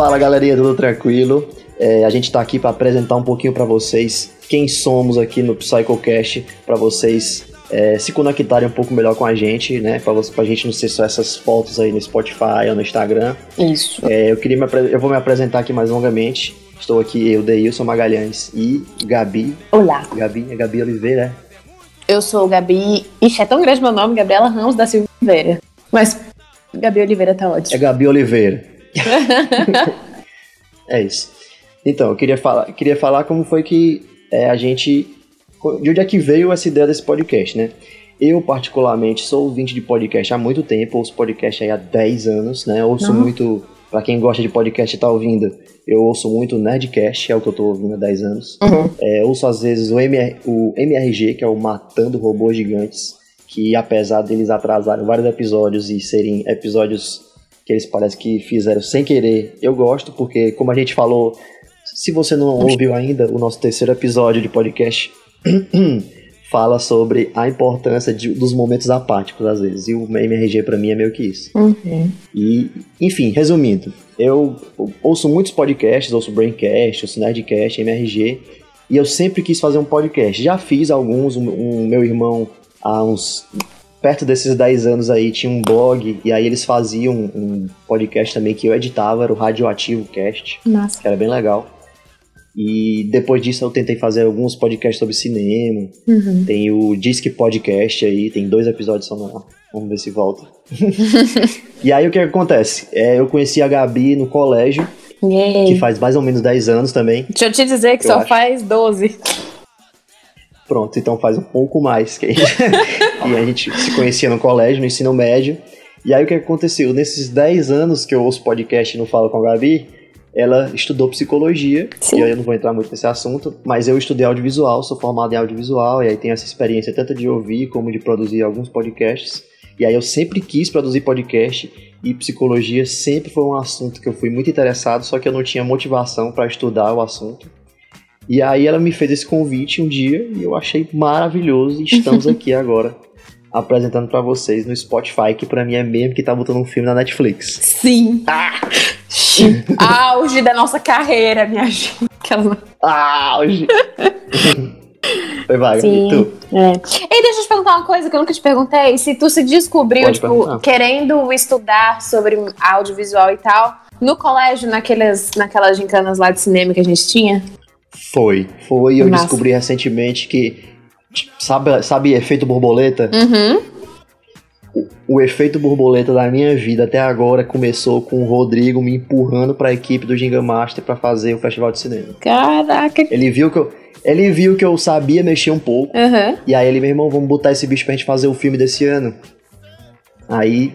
Fala galerinha, tudo tranquilo? É, a gente está aqui para apresentar um pouquinho para vocês quem somos aqui no PsychoCast, para vocês é, se conectarem um pouco melhor com a gente, né? Pra, pra gente não ser só essas fotos aí no Spotify ou no Instagram. Isso. É, eu, queria eu vou me apresentar aqui mais longamente. Estou aqui, eu, Deilson Magalhães e Gabi. Olá. Gabi, é Gabi Oliveira? Eu sou Gabi. Ixi, é tão grande meu nome, Gabriela Ramos da Silva Oliveira. Mas Gabi Oliveira tá ótimo. É Gabi Oliveira. é isso. Então, eu queria falar, queria falar como foi que é, a gente de onde é que veio essa ideia desse podcast, né? Eu, particularmente, sou ouvinte de podcast há muito tempo, ouço podcast aí há 10 anos, né? Ouço Não. muito, para quem gosta de podcast e tá ouvindo, eu ouço muito Nerdcast, é o que eu tô ouvindo há 10 anos. Uhum. É, ouço às vezes o, MR, o MRG, que é o Matando Robôs Gigantes, que apesar deles atrasarem vários episódios e serem episódios que eles parecem que fizeram sem querer, eu gosto, porque como a gente falou, se você não ouviu ainda o nosso terceiro episódio de podcast, fala sobre a importância de, dos momentos apáticos, às vezes. E o MRG para mim é meio que isso. Uhum. E, enfim, resumindo, eu ouço muitos podcasts, ouço Braincast, ouço Nerdcast, MRG, e eu sempre quis fazer um podcast. Já fiz alguns, um, um meu irmão, há uns. Perto desses 10 anos aí, tinha um blog, e aí eles faziam um podcast também que eu editava, era o Radioativo Cast, Nossa. que era bem legal. E depois disso eu tentei fazer alguns podcasts sobre cinema. Uhum. Tem o Disque Podcast aí, tem dois episódios só Vamos ver se volta. e aí o que acontece? É, eu conheci a Gabi no colégio, que faz mais ou menos 10 anos também. Deixa eu te dizer que só acho. faz 12. Pronto, então faz um pouco mais que a gente. e a gente se conhecia no colégio, no ensino médio. E aí o que aconteceu? Nesses 10 anos que eu ouço podcast e não falo com a Gabi, ela estudou psicologia, Sim. e aí eu não vou entrar muito nesse assunto, mas eu estudei audiovisual, sou formado em audiovisual, e aí tenho essa experiência tanto de ouvir como de produzir alguns podcasts. E aí eu sempre quis produzir podcast e psicologia sempre foi um assunto que eu fui muito interessado, só que eu não tinha motivação para estudar o assunto. E aí ela me fez esse convite um dia e eu achei maravilhoso e estamos aqui agora apresentando para vocês no Spotify, que para mim é mesmo que tá botando um filme na Netflix. Sim. Ah! Auge da nossa carreira, minha gente. Auge. Foi vaga, Sim. E tu? É. E deixa eu te perguntar uma coisa que eu nunca te perguntei. Se tu se descobriu, tipo, querendo estudar sobre audiovisual e tal, no colégio, naqueles, naquelas gincanas lá de cinema que a gente tinha? Foi. Foi. Eu Nossa. descobri recentemente que. Sabe, sabe efeito borboleta? Uhum o, efeito borboleta da minha vida até agora começou com o Rodrigo me empurrando para a equipe do Ginga Master para fazer o festival de cinema. Caraca! Ele viu que eu, ele viu que eu sabia mexer um pouco. Uhum. E aí ele, meu irmão, vamos botar esse bicho pra gente fazer o filme desse ano. Aí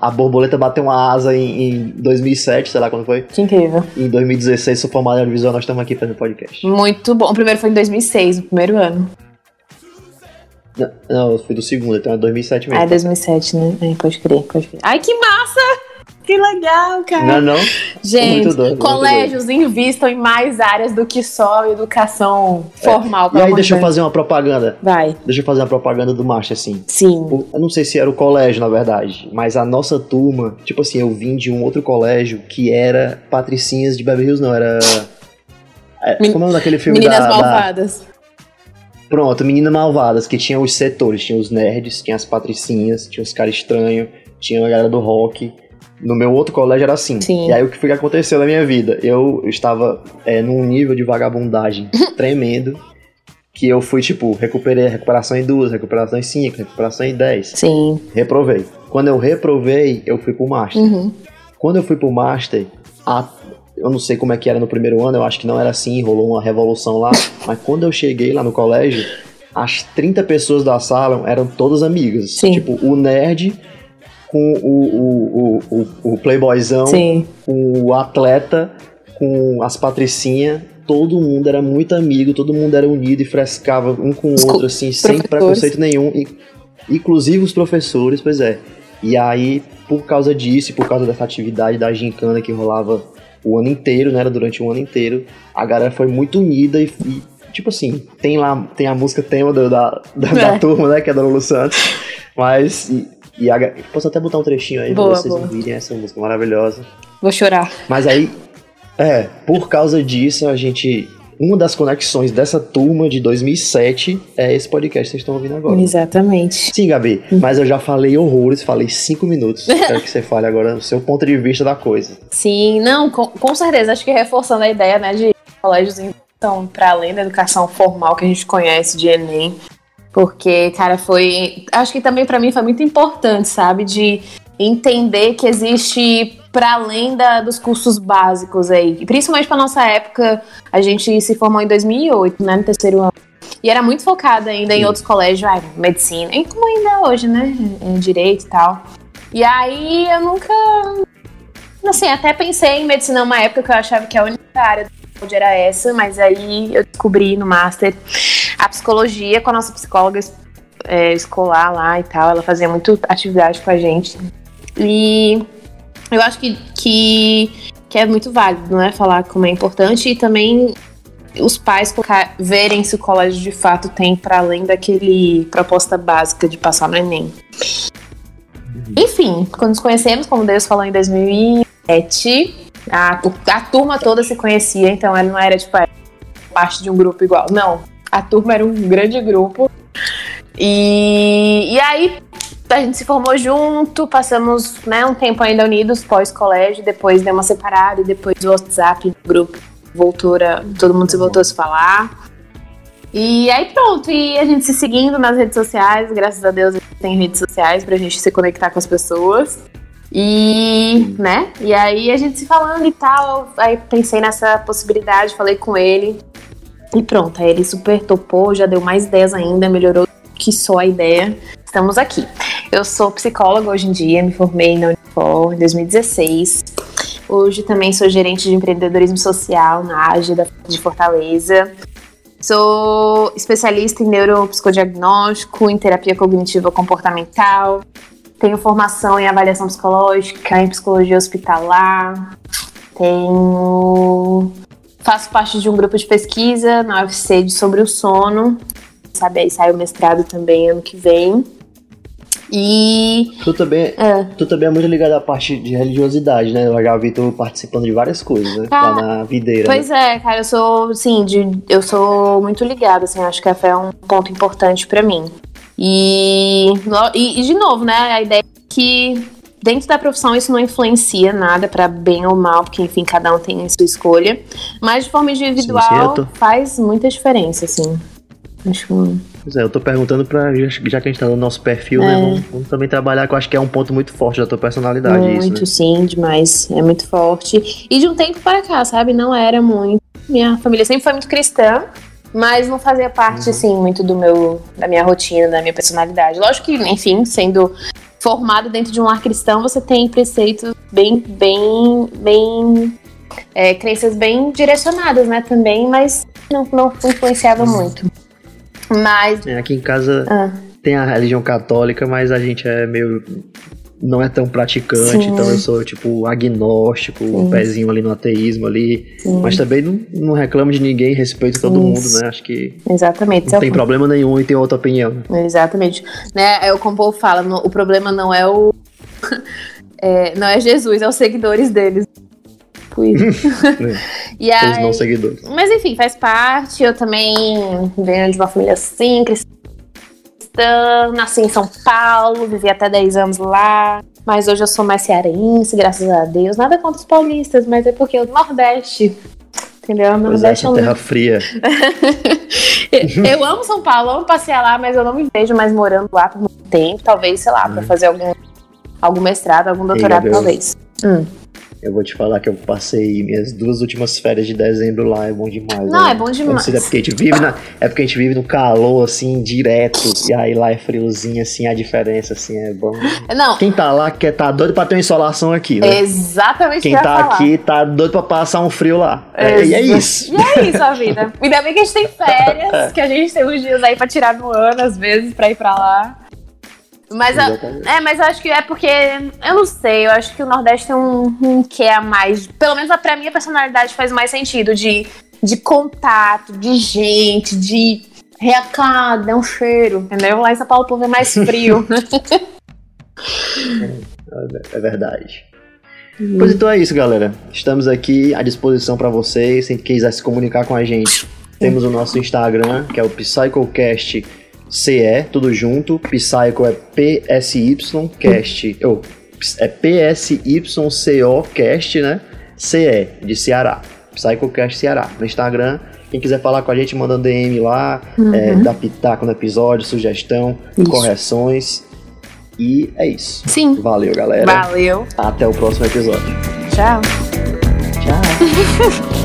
a borboleta bateu uma asa em, em 2007, sei lá quando foi. Que incrível. Em 2016, sou formado em audiovisual, nós estamos aqui fazendo podcast. Muito bom. O primeiro foi em 2006, o primeiro ano. Não, eu fui do segundo, então é 2007 mesmo. Ah, é 2007, né? É, pode crer, pode crer. Ai, que massa! Que legal, cara. Não, não. Gente, doido, colégios invistam em mais áreas do que só educação formal. É. E aí, deixa eu fazer uma propaganda. Vai. Deixa eu fazer uma propaganda do Master, assim. Sim. Eu não sei se era o colégio, na verdade, mas a nossa turma, tipo assim, eu vim de um outro colégio que era Patricinhas de Beverly Hills, não, era... É, como é o nome daquele filme Meninas da, Malvadas. Da... Pronto, Meninas Malvadas, que tinha os setores, tinha os nerds, tinha as patricinhas, tinha os caras estranhos, tinha a galera do rock. No meu outro colégio era assim. Sim. E aí o que foi que aconteceu na minha vida? Eu estava é, num nível de vagabundagem tremendo, que eu fui, tipo, recuperei recuperação em duas, recuperação em cinco, recuperação em dez. Sim. Reprovei. Quando eu reprovei, eu fui pro Master. Uhum. Quando eu fui pro Master, a eu não sei como é que era no primeiro ano, eu acho que não era assim, rolou uma revolução lá. Mas quando eu cheguei lá no colégio, as 30 pessoas da sala eram todas amigas. Sim. Tipo, o nerd com o, o, o, o, playboyzão, Sim. com o atleta, com as patricinhas. Todo mundo era muito amigo, todo mundo era unido e frescava um com o outro, assim, sem preconceito nenhum. E, inclusive os professores, pois é. E aí, por causa disso, por causa dessa atividade da gincana que rolava o ano inteiro, né? Era durante um ano inteiro. A galera foi muito unida e, e tipo assim, tem lá, tem a música tema do, da, da, é. da, turma, né? Que é da Lulu Santos. Mas, e, a, posso até botar um trechinho aí boa, pra vocês boa. ouvirem essa música maravilhosa. Vou chorar. Mas aí, É, por causa disso, a gente uma das conexões dessa turma de 2007 é esse podcast que vocês estão ouvindo agora. Exatamente. Sim, Gabi, mas eu já falei horrores, falei cinco minutos. Quero que você fale agora o seu ponto de vista da coisa. Sim, não, com, com certeza. Acho que reforçando a ideia, né, de colégios então para além da educação formal que a gente conhece de Enem. Porque, cara, foi. Acho que também para mim foi muito importante, sabe? De entender que existe para além da, dos cursos básicos aí. E principalmente para nossa época, a gente se formou em 2008, né, no terceiro ano. E era muito focada ainda Sim. em outros colégios, ah, medicina, e como ainda hoje, né, em direito e tal. E aí eu nunca assim, até pensei em medicina uma época que eu achava que a única área era essa, mas aí eu descobri no master a psicologia com a nossa psicóloga é, escolar lá e tal. Ela fazia muito atividade com a gente. E eu acho que, que, que é muito válido, né? Falar como é importante e também os pais colocar, verem se o colégio de fato tem para além daquele proposta básica de passar no Enem. Enfim, quando nos conhecemos, como Deus falou em 2007, a, a turma toda se conhecia, então ela não era tipo parte de um grupo igual. Não, a turma era um grande grupo. E, e aí a gente se formou junto, passamos né, um tempo ainda unidos pós-colégio, depois deu uma separada e depois o WhatsApp no grupo voltou a, todo mundo se voltou a se falar. E aí pronto, e a gente se seguindo nas redes sociais, graças a Deus a gente tem redes sociais pra gente se conectar com as pessoas. E, né? E aí a gente se falando e tal, aí pensei nessa possibilidade, falei com ele. E pronto, aí ele super topou, já deu mais ideias ainda, melhorou que só a ideia. Estamos aqui. Eu sou psicóloga hoje em dia, me formei na Unifor em 2016. Hoje também sou gerente de empreendedorismo social na AGE de Fortaleza. Sou especialista em neuropsicodiagnóstico, em terapia cognitiva comportamental. Tenho formação em avaliação psicológica, em psicologia hospitalar. Tenho faço parte de um grupo de pesquisa na UFC sobre o sono. Sabe, aí sai o mestrado também ano que vem. E. Tu também, é. tu também é muito ligado à parte de religiosidade, né? Eu já vi tu participando de várias coisas, né? Cara, lá na videira. Pois né? é, cara, eu sou, sim, de, eu sou muito ligada, assim, acho que a fé é um ponto importante para mim. E, e, e, de novo, né? A ideia é que dentro da profissão isso não influencia nada para bem ou mal, porque enfim, cada um tem a sua escolha. Mas de forma individual sim, faz muita diferença, assim. Acho Pois é, eu tô perguntando pra, já que a gente tá no nosso perfil, né, é. né? Vamos, vamos, também trabalhar, que eu acho que é um ponto muito forte da tua personalidade. Muito, isso, né? sim, demais. É muito forte. E de um tempo para cá, sabe? Não era muito. Minha família sempre foi muito cristã, mas não fazia parte, uhum. assim, muito do meu, da minha rotina, da minha personalidade. Lógico que, enfim, sendo formado dentro de um lar cristão, você tem preceitos bem, bem, bem. É, crenças bem direcionadas, né, também, mas não, não influenciava uhum. muito. Mas. É, aqui em casa ah. tem a religião católica, mas a gente é meio. Não é tão praticante, Sim. então eu sou tipo agnóstico, Sim. um pezinho ali no ateísmo ali. Sim. Mas também não, não reclamo de ninguém, respeito todo mundo, né? Acho que. Exatamente. Não tem problema nenhum e tem outra opinião. Exatamente. Né, é o como o povo fala, no, o problema não é o. é, não é Jesus, é os seguidores deles tipo e aí, Os não seguidores. Mas enfim, faz parte. Eu também venho de uma família assim, nasci em São Paulo, vivi até 10 anos lá. Mas hoje eu sou mais cearense, graças a Deus. Nada contra os paulistas, mas é porque o Nordeste entendeu? Meu Nordeste é, é terra fria. eu amo São Paulo, amo passear lá, mas eu não me vejo mais morando lá por muito tempo. Talvez, sei lá, hum. para fazer algum, algum mestrado, algum doutorado, talvez. Hum. Eu vou te falar que eu passei minhas duas últimas férias de dezembro lá, é bom demais. Não, né? é bom demais. É porque, a gente vive na, é porque a gente vive no calor, assim, direto. E aí lá é friozinho, assim, a diferença, assim, é bom. Não. Quem tá lá quer tá doido pra ter uma insolação aqui, né? Exatamente Quem tá aqui tá doido pra passar um frio lá. É, e é isso. E é isso a vida. Ainda bem que a gente tem férias, que a gente tem uns dias aí pra tirar no ano, às vezes, pra ir pra lá. Mas, é, mas eu acho que é porque, eu não sei, eu acho que o Nordeste tem um, um que é a mais. Pelo menos pra minha personalidade faz mais sentido de, de contato, de gente, de recado, é um cheiro, entendeu? Lá em São Paulo o povo é mais frio. é, verdade. Uhum. Pois então é isso, galera. Estamos aqui à disposição para vocês. Se quiser se comunicar com a gente, temos o nosso Instagram, que é o PsychoCast CE, tudo junto. Psycho é PSY Cast. Oh, é PSYCO Cast, né? CE, de Ceará. PsychoCast Ceará. No Instagram, quem quiser falar com a gente, manda um DM lá, uhum. é, dá pitaco no episódio, sugestão, isso. correções. E é isso. Sim. Valeu, galera. Valeu. Até o próximo episódio. Tchau. Tchau.